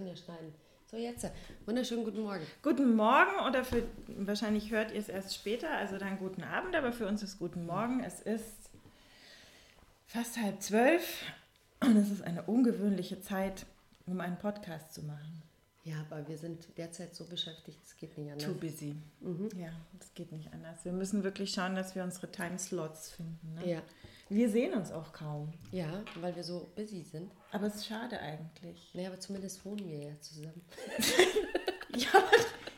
können ja schneiden. So, jetzt. Wunderschönen guten Morgen. Guten Morgen oder für, wahrscheinlich hört ihr es erst später, also dann guten Abend, aber für uns ist guten Morgen. Es ist fast halb zwölf und es ist eine ungewöhnliche Zeit, um einen Podcast zu machen. Ja, aber wir sind derzeit so beschäftigt, es geht nicht anders. Too busy. Ja, es geht nicht anders. Wir müssen wirklich schauen, dass wir unsere Timeslots finden. Ne? Ja. Wir sehen uns auch kaum. Ja, weil wir so busy sind. Aber es ist schade eigentlich. Naja, aber zumindest wohnen wir ja zusammen. Ja, aber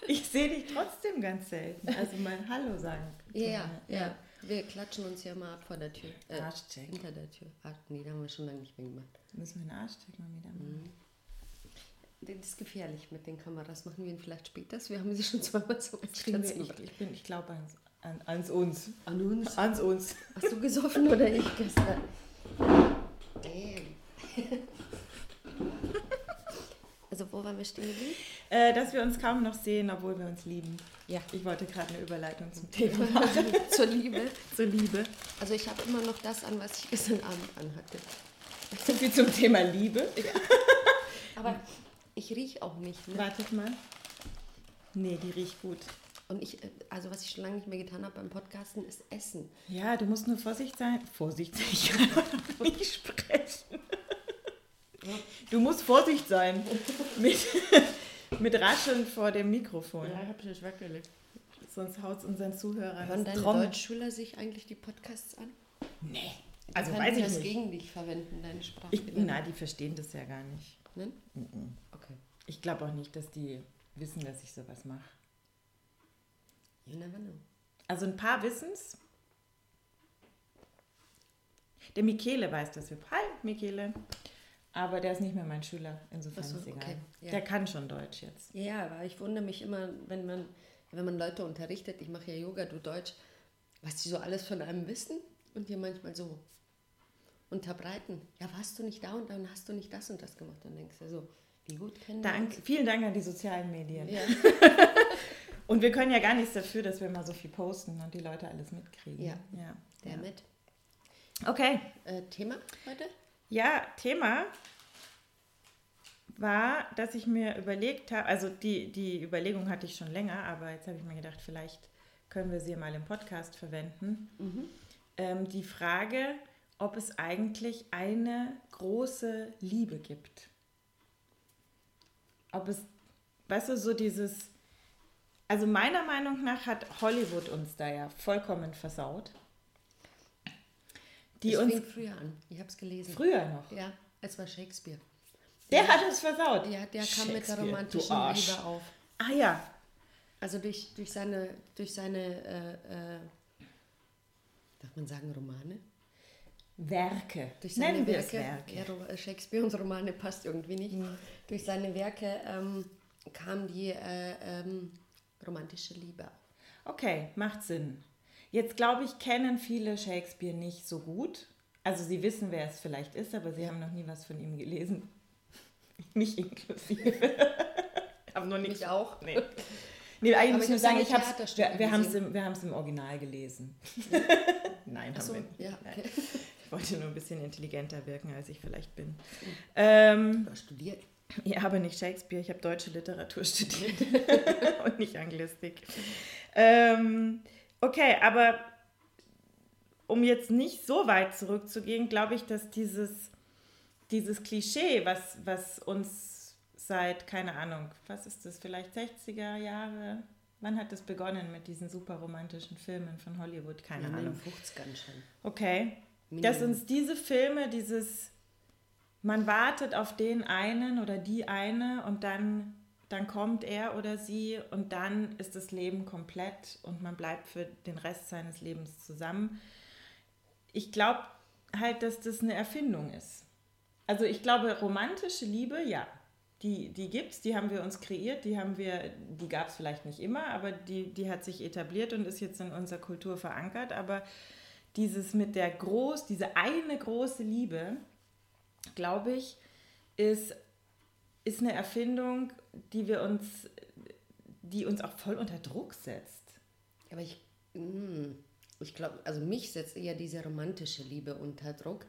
ich sehe dich trotzdem ganz selten. Also mein Hallo sagen. Ja, ja, ja. Wir klatschen uns ja mal ab vor der Tür. Äh, Arschcheck. Hinter der Tür. Ach, nee, da haben wir schon lange nicht mehr gemacht. Müssen wir einen Arschcheck mal wieder machen. Das ist gefährlich mit den Kameras. Machen wir ihn vielleicht später. Wir haben sie schon zweimal so wir, ich, ich, bin, ich glaube ans, an, ans uns. An uns. Ans uns. Hast du gesoffen oder ich gestern? Also wo waren wir stehen geblieben? Äh, dass wir uns kaum noch sehen, obwohl wir uns lieben. Ja. Ich wollte gerade eine Überleitung zum Thema machen. Zur Liebe. Zur Liebe. Also ich habe immer noch das an, was ich gestern Abend anhatte. So viel zum Thema Liebe. Aber ich rieche auch nicht. Ne? Wartet mal. Nee, die riecht gut. Und ich, äh, also was ich schon lange nicht mehr getan habe beim Podcasten, ist Essen. Ja, du musst nur vorsichtig sein. Vorsichtig, ich kann noch nicht sprechen. Du musst Vorsicht sein mit, mit Rascheln vor dem Mikrofon. ich habe es weggelegt. Sonst haut es unseren Zuhörern Hören deine Trommel- Deutschschüler sich eigentlich die Podcasts an? Nee. Also können weiß ich das nicht. gegen dich verwenden, deine Ich, Sprache. na, die verstehen das ja gar nicht. Ne? Okay. Ich glaube auch nicht, dass die wissen, dass ich sowas mache. You never know. Also ein paar wissen's. Der Michele weiß das. Hi, Michele. Aber der ist nicht mehr mein Schüler. Insofern so, ist egal. okay, ja. Der kann schon Deutsch jetzt. Ja, aber ich wundere mich immer, wenn man, wenn man Leute unterrichtet, ich mache ja Yoga, du Deutsch, was die so alles von einem wissen und dir manchmal so unterbreiten. Ja, warst du nicht da und dann hast du nicht das und das gemacht. Dann denkst du so, wie gut kennen wir Dank, uns? vielen Dank an die sozialen Medien. Ja. Und wir können ja gar nichts dafür, dass wir mal so viel posten und die Leute alles mitkriegen. Ja. ja. Der mit. Okay. Äh, Thema heute? Ja, Thema war, dass ich mir überlegt habe, also die, die Überlegung hatte ich schon länger, aber jetzt habe ich mir gedacht, vielleicht können wir sie mal im Podcast verwenden. Ähm, die Frage, ob es eigentlich eine große Liebe gibt. Ob es, weißt du, so dieses, also meiner Meinung nach hat Hollywood uns da ja vollkommen versaut. Die es uns fing früher an. Ich habe es gelesen. früher noch. Ja, es war Shakespeare. Der hat uns versaut. Ja, der kam mit der romantischen. Liebe auf. Ah ja, Also durch, durch seine, durch seine äh, äh, darf man sagen, Romane? Werke. Durch seine Nennen wir es Werke, Werke. Ja, Shakespeare und Romane passt irgendwie nicht. Durch seine Werke ähm, kam die äh, ähm, romantische Liebe. Okay, macht Sinn. Jetzt glaube ich, kennen viele Shakespeare nicht so gut. Also sie wissen, wer es vielleicht ist, aber sie haben noch nie was von ihm gelesen. Mich inklusive. haben noch nichts. Mich auch. Nee. Nee, eigentlich Aber muss ich hab sagen, ich hab's, wir, wir haben es im, wir im Original gelesen. Nein, haben Achso, wir nicht. ja, okay. Ich wollte nur ein bisschen intelligenter wirken, als ich vielleicht bin. Ähm, Du studiert. Ich habe nicht Shakespeare, ich habe deutsche Literatur studiert und nicht Anglistik. Ähm, okay, aber um jetzt nicht so weit zurückzugehen, glaube ich, dass dieses, dieses Klischee, was, was uns seit, keine Ahnung, was ist das, vielleicht 60er Jahre, wann hat das begonnen mit diesen super romantischen Filmen von Hollywood? Keine Ja, Ahnung. 50ern schon. Okay. Minimum. Dass uns diese Filme, dieses, man wartet auf den einen oder die eine und dann, dann kommt er oder sie und dann ist das Leben komplett und man bleibt für den Rest seines Lebens zusammen. Ich glaube halt, dass das eine Erfindung ist. Also ich glaube, romantische Liebe, ja, die, die gibt es, die haben wir uns kreiert, die haben wir, die gab es vielleicht nicht immer, aber die, die hat sich etabliert und ist jetzt in unserer Kultur verankert. Aber dieses mit der groß, diese eine große Liebe, glaube ich, ist, ist eine Erfindung, die wir uns, die uns auch voll unter Druck setzt. Aber ich, mm, ich glaube, also mich setzt eher diese romantische Liebe unter Druck,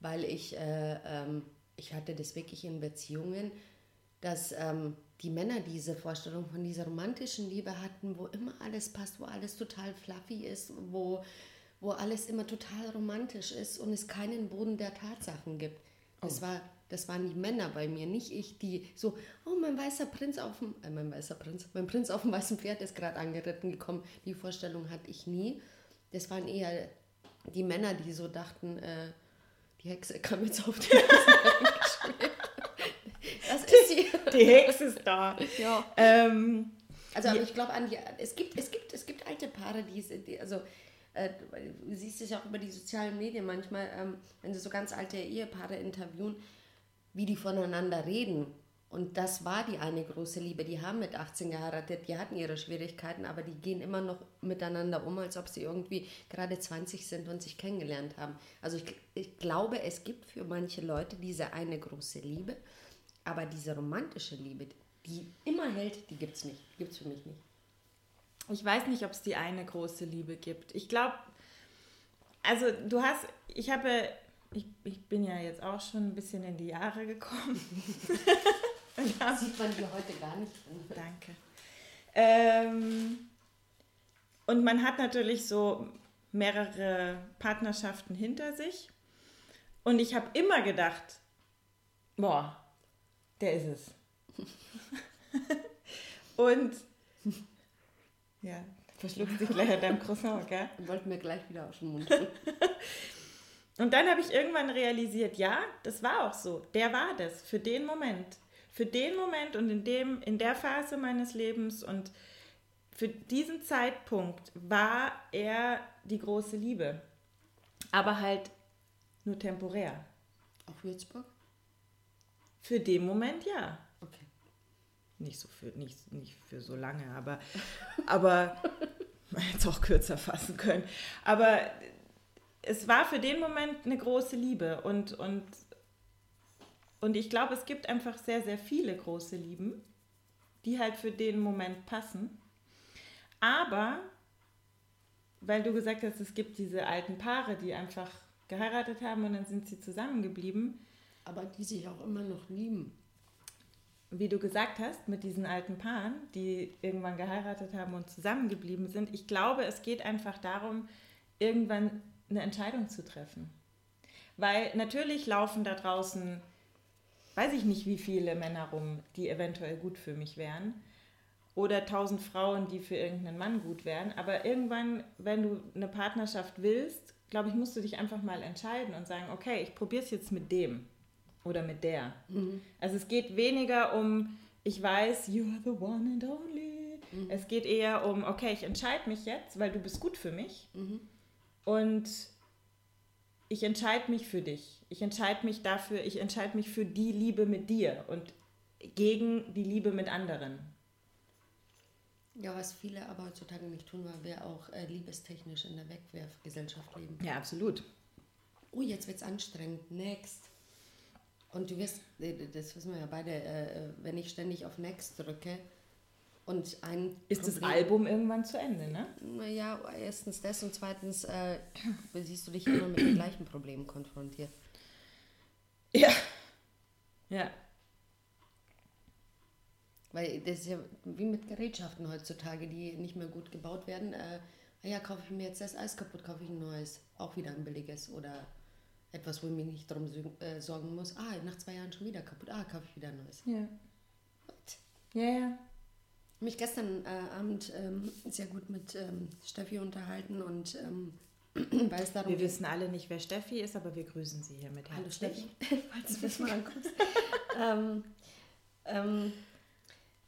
weil ich, äh, ähm, ich hatte das wirklich in Beziehungen, dass ähm, die Männer diese Vorstellung von dieser romantischen Liebe hatten, wo immer alles passt, wo alles total fluffy ist, wo, wo alles immer total romantisch ist und es keinen Boden der Tatsachen gibt. Das, oh. war, das waren die Männer bei mir, nicht ich, die so, oh, mein weißer Prinz auf dem, äh, mein weißer Prinz, mein Prinz auf dem weißen Pferd ist gerade angeritten gekommen. Die Vorstellung hatte ich nie. Das waren eher die Männer, die so dachten, äh, die Hexe kam jetzt auf den Das ist sie. Die Hexe ist da. Ja. Ähm, also, aber ich glaube, es gibt, es, gibt, es gibt alte Paare, die, die also äh, du siehst es ja auch über die sozialen Medien manchmal, ähm, wenn sie so ganz alte Ehepaare interviewen, wie die voneinander reden. Und das war die eine große Liebe. Die haben mit 18 geheiratet, die hatten ihre Schwierigkeiten, aber die gehen immer noch miteinander um, als ob sie irgendwie gerade 20 sind und sich kennengelernt haben. Also ich, ich glaube, es gibt für manche Leute diese eine große Liebe, aber diese romantische Liebe, die immer hält, die gibt es nicht. Gibt es für mich nicht. Ich weiß nicht, ob es die eine große Liebe gibt. Ich glaube, also du hast, ich habe, ich, ich bin ja jetzt auch schon ein bisschen in die Jahre gekommen. Das sieht man hier heute gar nicht. Danke. Ähm, und man hat natürlich so mehrere Partnerschaften hinter sich. Und ich habe immer gedacht, boah, der ist es. und ja, verschluckt sich gleich an deinem Croissant, gell? Wollte mir gleich wieder aus dem Mund. Und dann habe ich irgendwann realisiert, ja, das war auch so. Der war das für den Moment. Für den Moment und in, dem, in der Phase meines Lebens und für diesen Zeitpunkt war er die große Liebe. Aber halt nur temporär. Auf Würzburg? Für den Moment ja nicht so für, nicht, nicht für so lange, aber, aber man hätte es auch kürzer fassen können. Aber es war für den Moment eine große Liebe und, und, und ich glaube, es gibt einfach sehr, sehr viele große Lieben, die halt für den Moment passen. Aber, weil du gesagt hast, es gibt diese alten Paare, die einfach geheiratet haben und dann sind sie zusammengeblieben. Aber die sich auch immer noch lieben wie du gesagt hast, mit diesen alten Paaren, die irgendwann geheiratet haben und zusammengeblieben sind, ich glaube, es geht einfach darum, irgendwann eine Entscheidung zu treffen. Weil natürlich laufen da draußen, weiß ich nicht, wie viele Männer rum, die eventuell gut für mich wären. Oder tausend Frauen, die für irgendeinen Mann gut wären. Aber irgendwann, wenn du eine Partnerschaft willst, glaube ich, musst du dich einfach mal entscheiden und sagen, okay, ich probiere es jetzt mit dem oder mit der. Mhm. Also es geht weniger um, ich weiß, you are the one and only. Mhm. Es geht eher um, okay, ich entscheide mich jetzt, weil du bist gut für mich. Mhm. Und ich entscheide mich für dich. Ich entscheide mich dafür, ich entscheide mich für die Liebe mit dir und gegen die Liebe mit anderen. Ja, was viele aber heutzutage nicht tun, weil wir auch äh, liebestechnisch in der Wegwerfgesellschaft leben. Ja, absolut. Oh, jetzt wird es anstrengend. Next. Und du wirst, das wissen wir ja beide, äh, wenn ich ständig auf Next drücke und ein. Ist Problem, das Album irgendwann zu Ende, ne? Ja, erstens das und zweitens äh, siehst du dich immer mit den gleichen Problemen konfrontiert. Ja. Ja. Weil das ist ja wie mit Gerätschaften heutzutage, die nicht mehr gut gebaut werden. Äh, ja, kaufe ich mir jetzt das Eis kaputt, kaufe ich ein neues. Auch wieder ein billiges oder etwas, wo ich mich nicht darum äh, sorgen muss. Ah, nach zwei Jahren schon wieder kaputt. Ah, kaufe ich wieder ein neues. Ja. What? Ja, ja. Mich gestern äh, Abend ähm, sehr gut mit ähm, Steffi unterhalten und ähm, weiß darum. Wir wissen alle nicht, wer Steffi ist, aber wir grüßen sie hier mit Hallo Steffi, falls du das mal anguckst. ähm, ähm,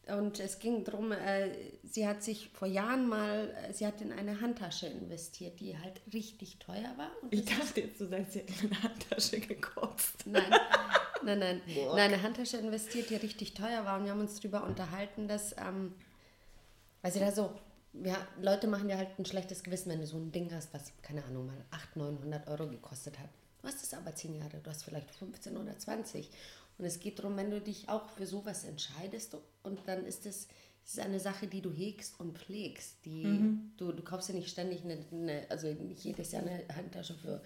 und es ging darum, äh, sie hat sich vor Jahren mal, äh, sie hat in eine Handtasche investiert, die halt richtig teuer war. ich dachte jetzt, du sagst, sie hat in eine Handtasche gekotzt. Nein, nein, nein. Boah. Nein, eine Handtasche investiert, die richtig teuer war. Und wir haben uns darüber unterhalten, dass, ähm, weil sie da so, ja, Leute machen ja halt ein schlechtes Gewissen, wenn du so ein Ding hast, was, keine Ahnung, mal 800, 900 Euro gekostet hat. Du hast es aber 10 Jahre, du hast vielleicht 15 oder 20. Und es geht darum, wenn du dich auch für sowas entscheidest und dann ist es ist eine Sache, die du hegst und pflegst. Die, mhm. du, du kaufst ja nicht ständig eine, eine, also nicht jedes Jahr eine Handtasche für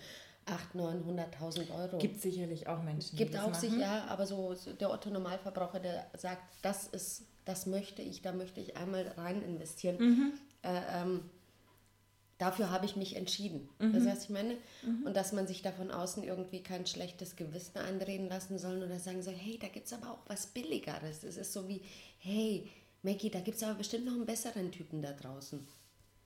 800.000, 900.000 Euro. Gibt sicherlich auch Menschen, Gibt die das auch machen. sich, ja, aber so, so der Otto Normalverbraucher, der sagt, das ist, das möchte ich, da möchte ich einmal rein investieren. Mhm. Äh, ähm, dafür habe ich mich entschieden. Mhm. Das heißt, ich meine, und dass man sich da von außen irgendwie kein schlechtes Gewissen einreden lassen soll oder sagen soll, hey, da gibt es aber auch was Billigeres. Es ist so wie, hey, Maggie, da gibt es aber bestimmt noch einen besseren Typen da draußen.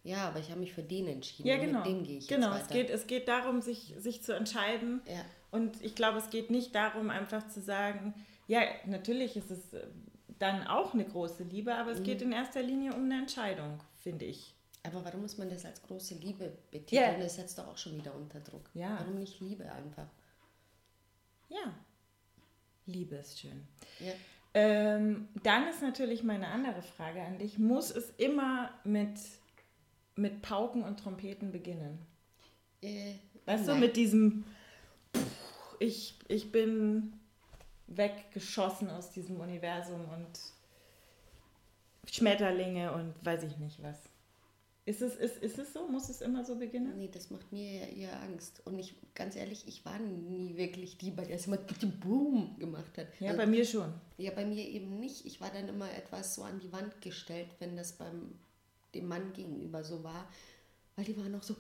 Ja, aber ich habe mich für den entschieden. Ja, genau. Mit dem gehe ich genau, jetzt es geht, es geht darum, sich, sich zu entscheiden. Ja. Und ich glaube, es geht nicht darum, einfach zu sagen, ja, natürlich ist es äh, dann auch eine große Liebe, aber es Mhm. geht in erster Linie um eine Entscheidung, finde ich. Aber warum muss man das als große Liebe betiteln? Ja. Das setzt doch auch schon wieder unter Druck. Ja. Warum nicht Liebe einfach? Ja, Liebe ist schön. Ja. Ähm, dann ist natürlich meine andere Frage an dich. Muss es immer mit, mit Pauken und Trompeten beginnen? Äh, Weißt du, nein. mit diesem, ich, ich bin weggeschossen aus diesem Universum und Schmetterlinge und weiß ich nicht was. Ist es, ist, ist es so? Muss es immer so beginnen? Nee, das macht mir ja eher Angst. Und ich, ganz ehrlich, ich war nie wirklich die, bei der es immer Boom gemacht hat. Ja, Also, bei mir schon. ja, bei mir eben nicht. Ich war dann immer etwas so an die Wand gestellt, wenn das beim dem Mann gegenüber so war. Weil die waren auch so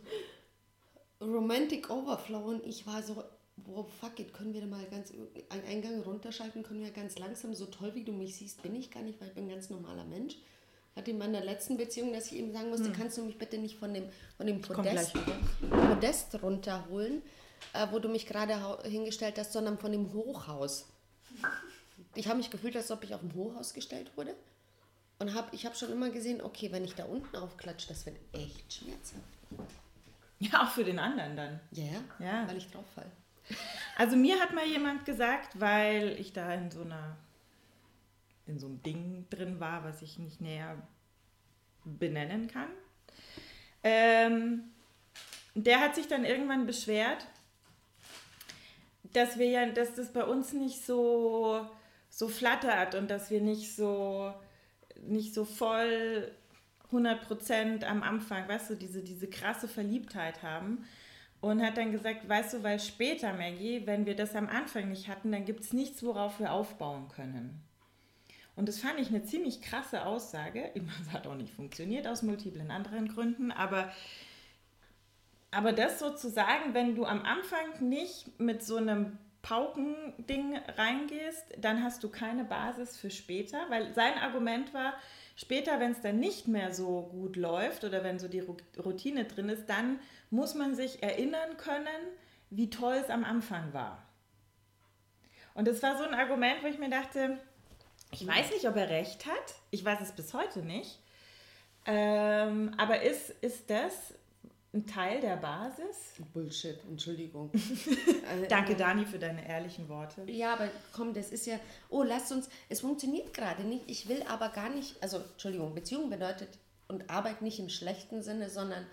Romantic Overflow und ich war so, wow, fuck it, können wir da mal ganz einen Eingang runterschalten, können wir ganz langsam, so toll wie du mich siehst, bin ich gar nicht, weil ich bin ein ganz normaler Mensch. Hatte in meiner letzten Beziehung, dass ich eben sagen musste, kannst du mich bitte nicht von dem, von dem Podest, Podest runterholen, äh, wo du mich gerade hingestellt hast, sondern von dem Hochhaus. Ich habe mich gefühlt, als ob ich auf dem Hochhaus gestellt wurde. Und hab, ich habe schon immer gesehen, okay, wenn ich da unten aufklatsche, das wird echt schmerzhaft. Ja, auch für den anderen dann. Ja, ja, Ja. weil ich drauf fall. Also mir hat mal jemand gesagt, weil ich da in so einer in so einem Ding drin war, was ich nicht näher benennen kann. Ähm, der hat sich dann irgendwann beschwert, dass wir ja, dass das bei uns nicht so so flattert und dass wir nicht so nicht so voll 100% am Anfang, weißt du, diese, diese krasse Verliebtheit haben. Und hat dann gesagt, weißt du, weil später, Maggie, wenn wir das am Anfang nicht hatten, dann gibt es nichts, worauf wir aufbauen können. Und das fand ich eine ziemlich krasse Aussage. Es hat auch nicht funktioniert aus multiplen anderen Gründen, aber, aber das sozusagen, wenn du am Anfang nicht mit so einem Paukending reingehst, dann hast du keine Basis für später, weil sein Argument war, später, wenn es dann nicht mehr so gut läuft oder wenn so die Routine drin ist, dann muss man sich erinnern können, wie toll es am Anfang war. Und das war so ein Argument, wo ich mir dachte, ich weiß nicht, ob er recht hat. Ich weiß es bis heute nicht. Ähm, aber ist, ist das ein Teil der Basis? Bullshit, Entschuldigung. Also, Danke, Dani, für deine ehrlichen Worte. Ja, aber komm, das ist ja, oh, lasst uns, es funktioniert gerade nicht. Ich will aber gar nicht, also Entschuldigung, Beziehung bedeutet und Arbeit nicht im schlechten Sinne, sondern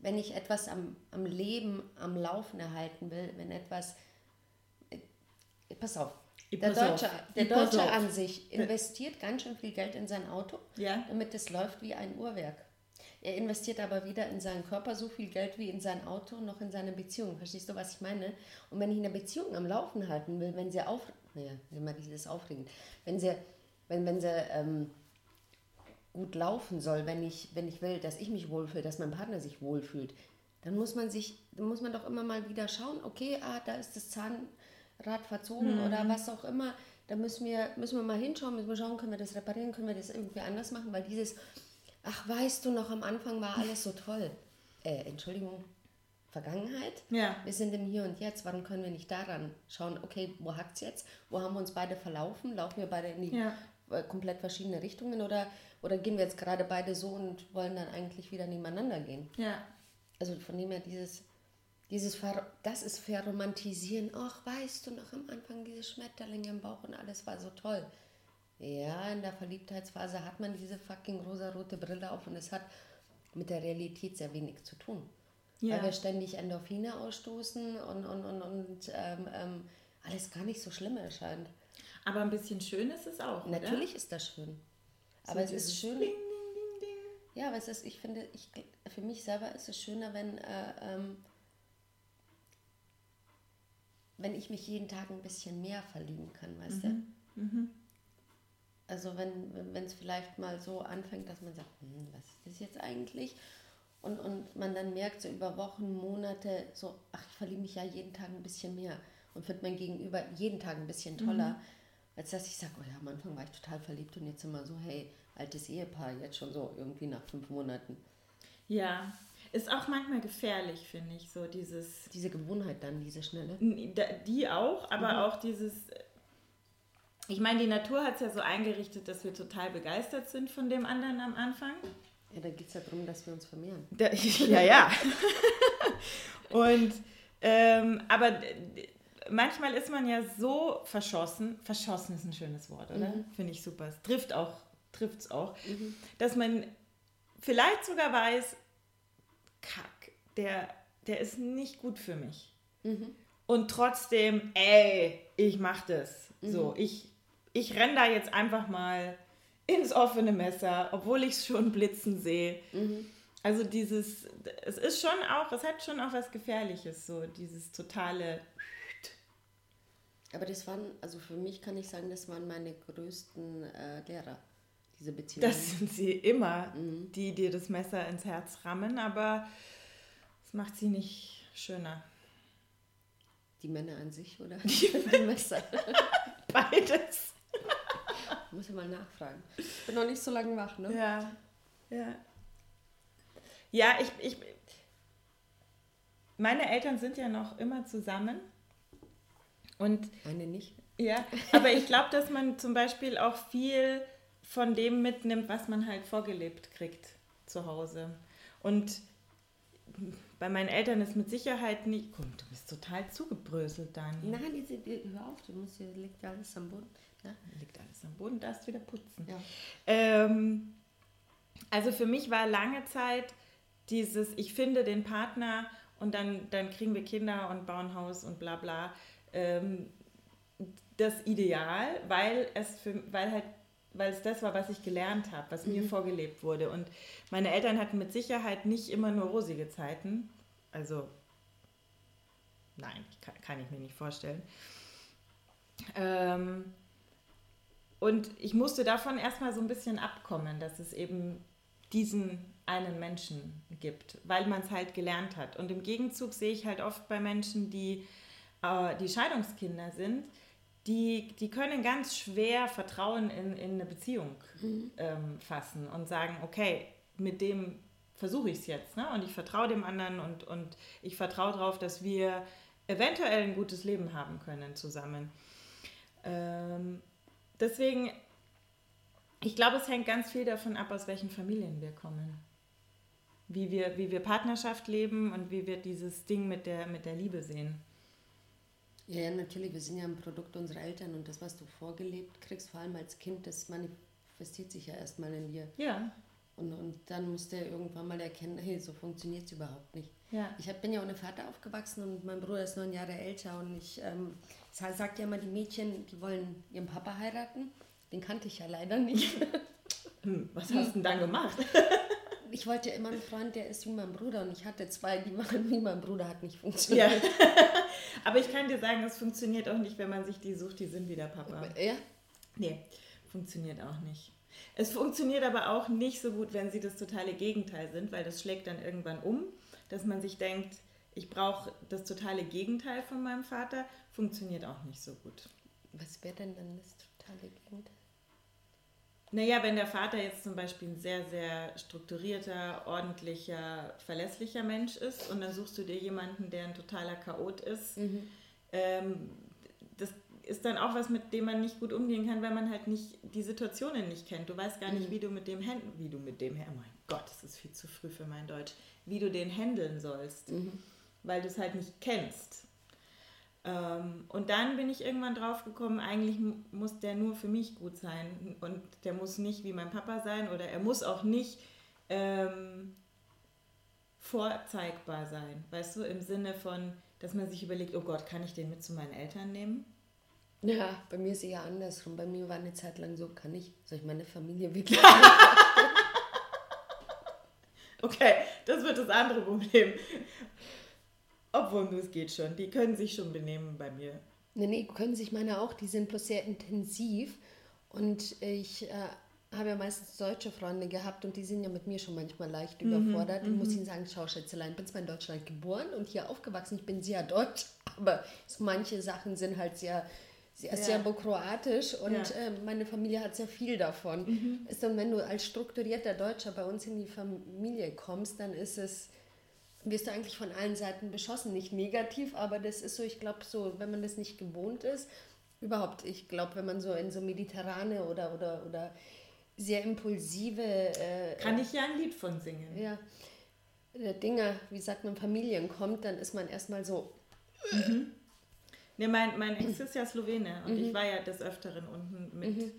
wenn ich etwas am, am Leben, am Laufen erhalten will, wenn etwas, äh, pass auf, Ich der auf. Deutsche, der Ich Deutsche an sich investiert ganz schön viel Geld in sein Auto, Ja. damit es läuft wie ein Uhrwerk. Er investiert aber wieder in seinen Körper so viel Geld wie in sein Auto, noch in seine Beziehung. Verstehst du, was ich meine? Und wenn ich eine Beziehung am Laufen halten will, wenn sie auf, naja, immer dieses Aufregend, wenn sie, wenn, wenn sie ähm, gut laufen soll, wenn ich, wenn ich will, dass ich mich wohlfühle, dass mein Partner sich wohlfühlt, dann muss man sich, dann muss man doch immer mal wieder schauen, okay, ah, da ist das Zahnrad verzogen oder was auch immer. Da müssen wir, müssen wir mal hinschauen, müssen wir schauen, können wir das reparieren, können wir das irgendwie anders machen, weil dieses, ach weißt du, noch am Anfang war alles so toll. Äh, Entschuldigung, Vergangenheit? Ja. Wir sind im Hier und Jetzt, warum können wir nicht daran schauen, okay, wo hackt es jetzt? Wo haben wir uns beide verlaufen? Laufen wir beide in die Ja. Äh, komplett verschiedene Richtungen oder, oder gehen wir jetzt gerade beide so und wollen dann eigentlich wieder nebeneinander gehen? Ja. Also von dem her dieses, dieses Ver das ist Verromantisieren. Ach, weißt du noch am Anfang diese Schmetterlinge im Bauch und alles war so toll. Ja, in der Verliebtheitsphase hat man diese fucking rosarote Brille auf und es hat mit der Realität sehr wenig zu tun. Ja. Weil wir ständig Endorphine ausstoßen und, und, und, und ähm, ähm, alles gar nicht so schlimm erscheint. Aber ein bisschen schön ist es auch. oder? Natürlich ist das schön. So Aber es dieses ist schön. Ding, ding, ding, ding. Ja, aber es ist, ich finde, ich, für mich selber ist es schöner, wenn, äh, ähm, wenn ich mich jeden Tag ein bisschen mehr verlieben kann, weißt mhm. du? Mhm. Also wenn es vielleicht mal so anfängt, dass man sagt, hm, was ist das jetzt eigentlich? Und, und man dann merkt so über Wochen, Monate, so, ach, ich verliebe mich ja jeden Tag ein bisschen mehr und finde mein Gegenüber jeden Tag ein bisschen toller, mhm. Als dass ich sage, oh ja, am Anfang war ich total verliebt und jetzt immer so, hey, altes Ehepaar, jetzt schon so irgendwie nach fünf Monaten. Ja, ist auch manchmal gefährlich, finde ich, so dieses... Diese Gewohnheit dann, diese schnelle. Die auch, aber mhm. auch dieses ich meine, die Natur hat es ja so eingerichtet, dass wir total begeistert sind von dem anderen am Anfang. Ja, da geht es ja darum, dass wir uns vermehren. Da, ja, ja. Und, ähm, aber manchmal ist man ja so verschossen, verschossen ist ein schönes Wort, oder? Mhm. Finde ich super. Es trifft auch, trifft es auch, mhm. dass man vielleicht sogar weiß, kack, der, der ist nicht gut für mich. Mhm. Und trotzdem, ey, ich mach das. So, mhm. ich ich renne da jetzt einfach mal ins offene Messer, obwohl ich es schon blitzen sehe. Mhm. Also dieses, es ist schon auch, es hat schon auch was Gefährliches, so dieses totale. Aber das waren, also für mich kann ich sagen, das waren meine größten äh, Lehrer, diese Beziehungen. Das sind sie immer, mhm. die dir das Messer ins Herz rammen, aber es macht sie nicht schöner. Die Männer an sich oder die Messer? Beides. Muss ich mal nachfragen. Bin noch nicht so lange wach, ne? Ja. Ja. Ja, ich, ich. Meine Eltern sind ja noch immer zusammen. Und. Meine nicht. Ja, aber ich glaube, dass man zum Beispiel auch viel von dem mitnimmt, was man halt vorgelebt kriegt zu Hause. Und bei meinen Eltern ist mit Sicherheit nicht. Komm, du bist total zugebröselt, Dani. Nein, die, hör auf, du musst hier liegt alles am Boden. Ja? Liegt alles am Boden, darfst wieder putzen. Ja. Ähm, also für mich war lange Zeit dieses, ich finde den Partner und dann, dann kriegen wir Kinder und bauen Haus und bla bla. Ähm, das Ideal, weil es für, weil halt weil es das war, was ich gelernt habe, was mhm. mir vorgelebt wurde. Und meine Eltern hatten mit Sicherheit nicht immer nur rosige Zeiten. Also, nein, kann, kann ich mir nicht vorstellen. Ähm, und ich musste davon erstmal so ein bisschen abkommen, dass es eben diesen einen Menschen gibt, weil man es halt gelernt hat. Und im Gegenzug sehe ich halt oft bei Menschen, die, äh, die Scheidungskinder sind, die, die können ganz schwer Vertrauen in, in eine Beziehung mhm. ähm, fassen und sagen, okay, mit dem versuche ich es jetzt. Ne? Und ich vertraue dem anderen und, und ich vertraue darauf, dass wir eventuell ein gutes Leben haben können zusammen. Ähm, deswegen, ich glaube, es hängt ganz viel davon ab, aus welchen Familien wir kommen. Wie wir, wie wir Partnerschaft leben und wie wir dieses Ding mit der, mit der Liebe sehen. Ja, ja, natürlich. Wir sind ja ein Produkt unserer Eltern und das, was du vorgelebt kriegst, vor allem als Kind, das manifestiert sich ja erstmal in dir. Ja. Und, und dann musst du irgendwann mal erkennen, hey, so funktioniert es überhaupt nicht. Ja. Ich hab, bin ja ohne Vater aufgewachsen und mein Bruder ist neun Jahre älter und ich ähm, sagt ja immer, die Mädchen, die wollen ihren Papa heiraten. Den kannte ich ja leider nicht. Hm, was hast du denn dann gemacht? ich wollte ja immer einen Freund, der ist wie mein Bruder und ich hatte zwei, die machen wie mein Bruder, hat nicht funktioniert. Ja. Aber ich kann dir sagen, es funktioniert auch nicht, wenn man sich die sucht, die sind wie der Papa. Ja? Nee, funktioniert auch nicht. Es funktioniert aber auch nicht so gut, wenn sie das totale Gegenteil sind, weil das schlägt dann irgendwann um, dass man sich denkt, ich brauche das totale Gegenteil von meinem Vater, funktioniert auch nicht so gut. Was wäre denn dann das totale Gegenteil? Naja, wenn der Vater jetzt zum Beispiel ein sehr, sehr strukturierter, ordentlicher, verlässlicher Mensch ist und dann suchst du dir jemanden, der ein totaler Chaot ist, mhm. ähm, das ist dann auch was, mit dem man nicht gut umgehen kann, weil man halt nicht die Situationen nicht kennt. Du weißt gar nicht, mhm. wie du mit dem Händen, wie du mit dem, oh mein Gott, das ist viel zu früh für mein Deutsch, wie du den handeln sollst, mhm. weil du es halt nicht kennst. Ähm, und dann bin ich irgendwann drauf gekommen, eigentlich muss der nur für mich gut sein und der muss nicht wie mein Papa sein oder er muss auch nicht ähm, vorzeigbar sein. Weißt du, im Sinne von, dass man sich überlegt, oh Gott, kann ich den mit zu meinen Eltern nehmen? Ja, bei mir ist es eher andersrum. Bei mir war eine Zeit lang so, kann ich, soll ich meine Familie wirklich. okay, das wird das andere Problem. Obwohl, es geht schon. Die können sich schon benehmen bei mir. Nee, nee, können sich meine auch. Die sind bloß sehr intensiv. Und ich äh, habe ja meistens deutsche Freunde gehabt und die sind ja mit mir schon manchmal leicht mhm, überfordert. Ich muss mhm. ihnen sagen, schau Schätzelein, ich bin zwar in Deutschland geboren und hier aufgewachsen, ich bin sehr deutsch, aber so manche Sachen sind halt sehr, sehr ja. serbokroatisch und ja. äh, meine Familie hat sehr viel davon. Mhm. Ist dann, wenn du als strukturierter Deutscher bei uns in die Familie kommst, dann ist es wirst du eigentlich von allen Seiten beschossen. Nicht negativ, aber das ist so, ich glaube, so, wenn man das nicht gewohnt ist, überhaupt, ich glaube, wenn man so in so mediterrane oder, oder, oder sehr impulsive. Äh, Kann ich ja ein Lied von singen. Ja. Dinge, wie sagt man, Familien kommt, dann ist man erstmal so. Mhm. Ne, mein, mein Ex ist ja Slowene und mhm. ich war ja des Öfteren unten mit, mhm.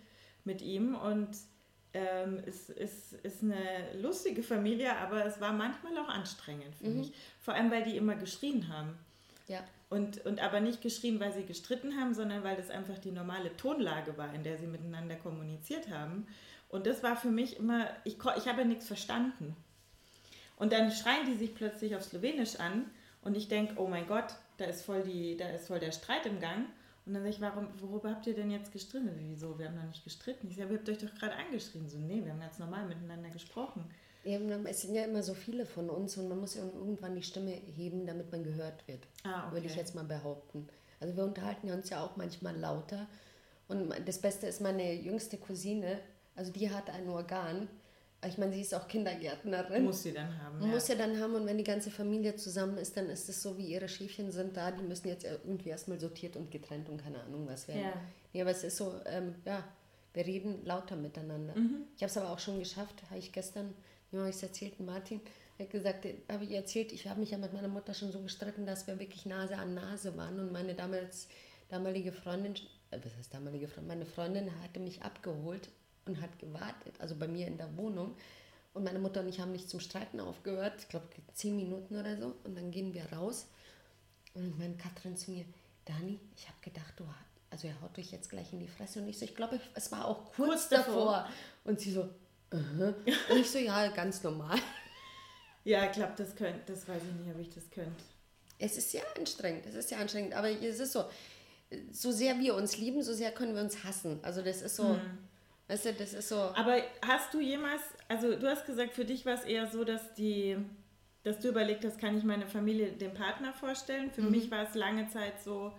mit ihm und ähm, es ist, ist eine lustige Familie, aber es war manchmal auch anstrengend für mhm. mich. Vor allem, weil die immer geschrien haben. Ja. Und, und aber nicht geschrien, weil sie gestritten haben, sondern weil das einfach die normale Tonlage war, in der sie miteinander kommuniziert haben. Und das war für mich immer, ich, ich habe ja nichts verstanden. Und dann schreien die sich plötzlich auf Slowenisch an und ich denke, oh mein Gott, da ist voll, die, da ist voll der Streit im Gang. Und dann sage ich, warum, worüber habt ihr denn jetzt gestritten? Wieso? Wir haben noch nicht gestritten. Ich sage, ihr habt euch doch gerade angeschrien. So, nee, wir haben ganz normal miteinander gesprochen. Ja, es sind ja immer so viele von uns und man muss ja irgendwann die Stimme heben, damit man gehört wird. Ah, okay. Würde ich jetzt mal behaupten. Also wir unterhalten uns ja auch manchmal lauter. Und das Beste ist meine jüngste Cousine, also die hat ein Organ. Ich meine, sie ist auch Kindergärtnerin. Muss sie dann haben. Ja. Muss sie dann haben und wenn die ganze Familie zusammen ist, dann ist es so, wie ihre Schäfchen sind da, die müssen jetzt irgendwie erstmal sortiert und getrennt und keine Ahnung was werden. Ja, ja aber es ist so, ähm, ja, wir reden lauter miteinander. Mhm. Ich habe es aber auch schon geschafft, habe ich gestern, wie habe ich es erzählt, Martin, hat gesagt, habe ich erzählt, ich habe mich ja mit meiner Mutter schon so gestritten, dass wir wirklich Nase an Nase waren und meine damals, damalige Freundin, äh, was heißt damalige Freundin, meine Freundin hatte mich abgeholt und hat gewartet, also bei mir in der Wohnung. Und meine Mutter und ich haben nicht zum Streiten aufgehört, ich glaube zehn Minuten oder so. Und dann gehen wir raus. Und meine Katrin zu mir, Dani, ich habe gedacht, du also er haut dich jetzt gleich in die Fresse. Und ich so, ich glaube, es war auch kurz, kurz davor. davor. Und sie so, uh -huh. und ich so, ja, ganz normal. Ja, ich glaube, das könnte, das weiß ich nicht, ob ich das könnte. Es ist sehr anstrengend, es ist sehr anstrengend, aber es ist so, so sehr wir uns lieben, so sehr können wir uns hassen. Also das ist so, hm. Weißt du, das ist so. Aber hast du jemals, also du hast gesagt, für dich war es eher so, dass die, dass du überlegt hast, kann ich meine Familie dem Partner vorstellen? Für mhm. mich war es lange Zeit so,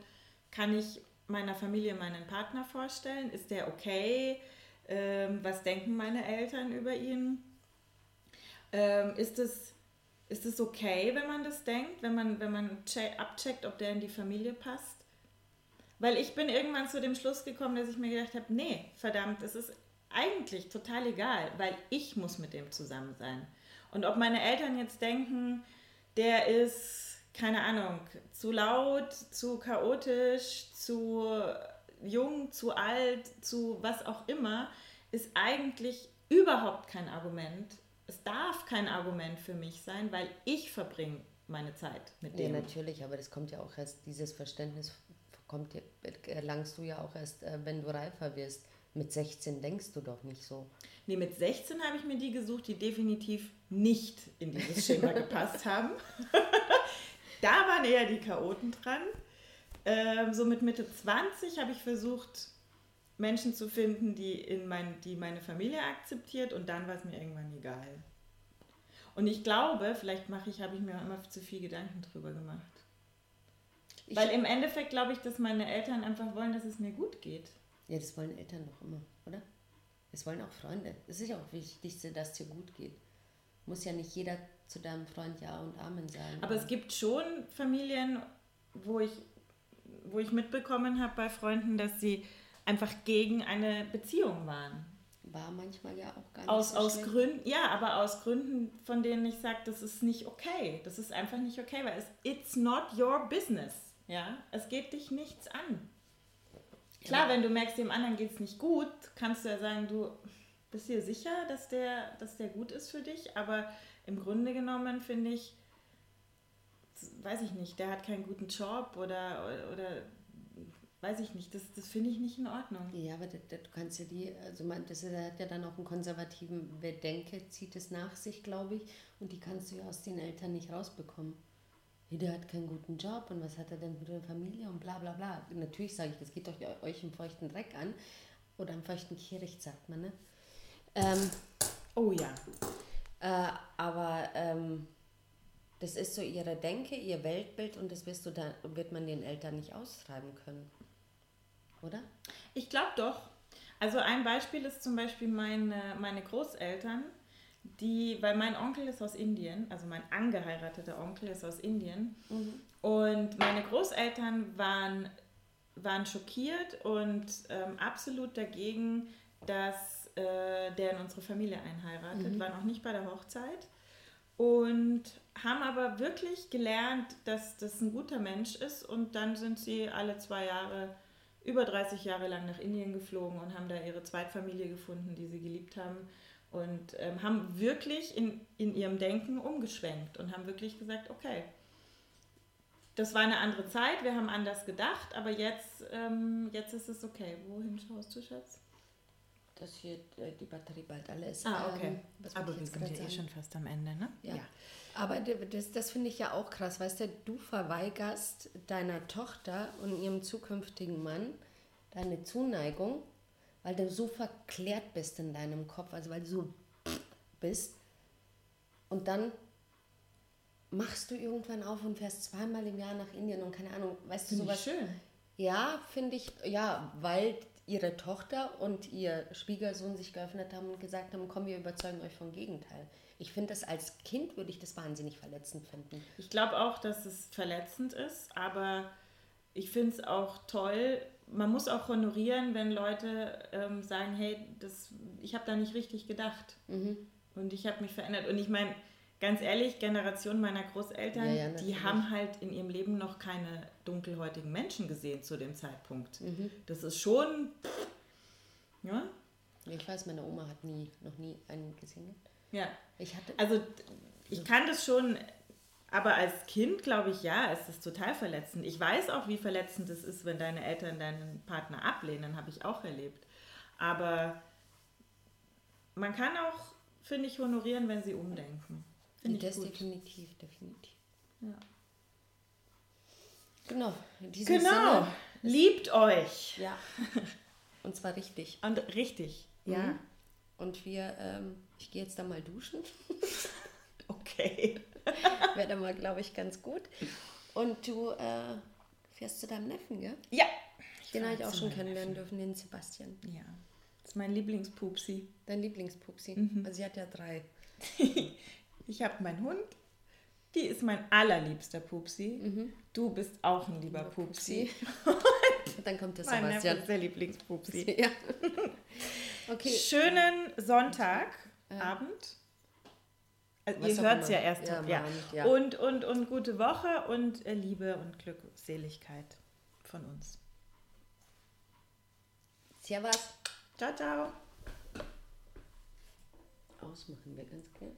kann ich meiner Familie meinen Partner vorstellen? Ist der okay? Ähm, was denken meine Eltern über ihn? Ähm, ist es ist es okay, wenn man das denkt, wenn man, wenn man abcheckt, ob der in die Familie passt? Weil ich bin irgendwann zu dem Schluss gekommen, dass ich mir gedacht habe, nee, verdammt, es ist eigentlich total egal, weil ich muss mit dem zusammen sein. Und ob meine Eltern jetzt denken, der ist, keine Ahnung, zu laut, zu chaotisch, zu jung, zu alt, zu was auch immer, ist eigentlich überhaupt kein Argument. Es darf kein Argument für mich sein, weil ich verbringe meine Zeit mit dem. Ja, natürlich, aber das kommt ja auch erst, dieses Verständnis kommt, erlangst du ja auch erst, äh, wenn du reifer wirst. Mit 16 denkst du doch nicht so. Nee, mit 16 habe ich mir die gesucht, die definitiv nicht in dieses Schema gepasst haben. da waren eher die Chaoten dran. Ähm, so mit Mitte 20 habe ich versucht, Menschen zu finden, die, in mein, die meine Familie akzeptiert und dann war es mir irgendwann egal. Und ich glaube, vielleicht mache ich, habe ich mir immer zu viel Gedanken drüber gemacht. Ich Weil im Endeffekt glaube ich, dass meine Eltern einfach wollen, dass es mir gut geht. Ja, das wollen Eltern doch immer, oder? Das wollen auch Freunde. Es ist ja auch wichtig, dass es dir gut geht. Muss ja nicht jeder zu deinem Freund Ja und Amen sagen. Aber es gibt schon Familien, wo ich, wo ich mitbekommen habe bei Freunden, dass sie einfach gegen eine Beziehung waren. War manchmal ja auch gar nicht aus, so aus Gründen, Ja, aber aus Gründen, von denen ich sage, das ist nicht okay. Das ist einfach nicht okay, weil es it's not your business. Ja, es geht dich nichts an. Klar, ja. wenn du merkst, dem anderen geht es nicht gut, kannst du ja sagen, du bist dir sicher, dass der, dass der gut ist für dich, aber im Grunde genommen finde ich, weiß ich nicht, der hat keinen guten Job oder, oder, oder weiß ich nicht, das, das finde ich nicht in Ordnung. Ja, aber das, das, du kannst ja die, also man, das hat ja dann auch einen konservativen, wer denke, zieht es nach sich, glaube ich, und die kannst du ja aus den Eltern nicht rausbekommen. Ja, der hat keinen guten Job und was hat er denn für eine Familie und bla bla bla. Natürlich sage ich, das geht euch, euch im feuchten Dreck an. Oder im feuchten Kehricht, sagt man, ne? Ähm, Oh ja. äh, aber ähm, das ist so ihre Denke, ihr Weltbild und das wirst du da, wird man den Eltern nicht austreiben können. Oder? Ich glaube doch. Also ein Beispiel ist zum Beispiel meine, meine Großeltern, die, weil mein Onkel ist aus Indien, also mein angeheirateter Onkel ist aus Indien. Und meine Großeltern waren, waren schockiert und ähm, absolut dagegen, dass äh, der in unsere Familie einheiratet, waren auch nicht bei der Hochzeit. Und haben aber wirklich gelernt, dass das ein guter Mensch ist. Und dann sind sie alle zwei Jahre, über 30 Jahre lang nach Indien geflogen und haben da ihre Zweitfamilie gefunden, die sie geliebt haben und ähm, haben wirklich in, in ihrem Denken umgeschwenkt und haben wirklich gesagt, okay, das war eine andere Zeit, wir haben anders gedacht, aber jetzt, ähm, jetzt ist es okay. Wohin schaust du, Schatz? Dass hier äh, die Batterie bald alle ist. Ah, okay. Ähm, was aber wir sind ja eh sagen? schon fast am Ende, ne? Ja. Aber d- das, das finde ich ja auch krass. Weißt du, du verweigerst deiner Tochter und ihrem zukünftigen Mann deine Zuneigung, weil du so verklärt bist in deinem Kopf, also weil du so bist. Und dann machst du irgendwann auf und fährst zweimal im Jahr nach Indien und keine Ahnung, weißt du, Finde ich sowas. schön. Ja, finde ich, ja, weil ihre Tochter und ihr Schwiegersohn sich geöffnet haben und gesagt haben, komm, wir überzeugen euch vom Gegenteil. Ich finde das als Kind, würde ich das wahnsinnig verletzend finden. Ich glaube auch, dass es verletzend ist, aber ich finde es auch toll. Man muss auch honorieren, wenn Leute ähm, sagen, hey, das, ich habe da nicht richtig gedacht und ich habe mich verändert. Und ich meine, ganz ehrlich, Generation meiner Großeltern, Ja, ja, die haben halt in ihrem Leben noch keine dunkelhäutigen Menschen gesehen zu dem Zeitpunkt. Das ist schon, ja, Ich weiß, meine Oma hat nie, noch nie einen gesehen. ja. Ich hatte, Also ich kann das schon, aber als Kind glaube ich, ja, es ist total verletzend. Ich weiß auch, wie verletzend es ist, wenn deine Eltern deinen Partner ablehnen, habe ich auch erlebt. Aber man kann auch, finde ich, honorieren, wenn sie umdenken. Finde ich das gut. definitiv, definitiv. Ja. Genau, Genau, Sinne. liebt euch. Ja. Und zwar richtig. Und richtig, ja. Mhm. Und wir, ähm, ich gehe jetzt da mal duschen. Okay. Wäre dann mal, glaube ich, ganz gut. Und du äh, fährst zu deinem Neffen, gell? Ja. Den habe ich auch schon kennenlernen dürfen, den Sebastian. Ja. Das ist mein Lieblingspupsi. Dein Lieblingspupsi. Mhm. Also sie hat ja drei. Ich habe meinen Hund. Die ist mein allerliebster Pupsi. Du bist auch ein lieber Pupsi. Und dann kommt der Mein Sebastian. ist der Lieblingspupsi. Ja. Okay. Schönen Sonntagabend. Also ihr hört es ja erst. Ja, Ja, ja. Und, und, und gute Woche und äh, Liebe und Glückseligkeit von uns. Servus. Ciao, ciao. Ausmachen wir ganz klar. Ne?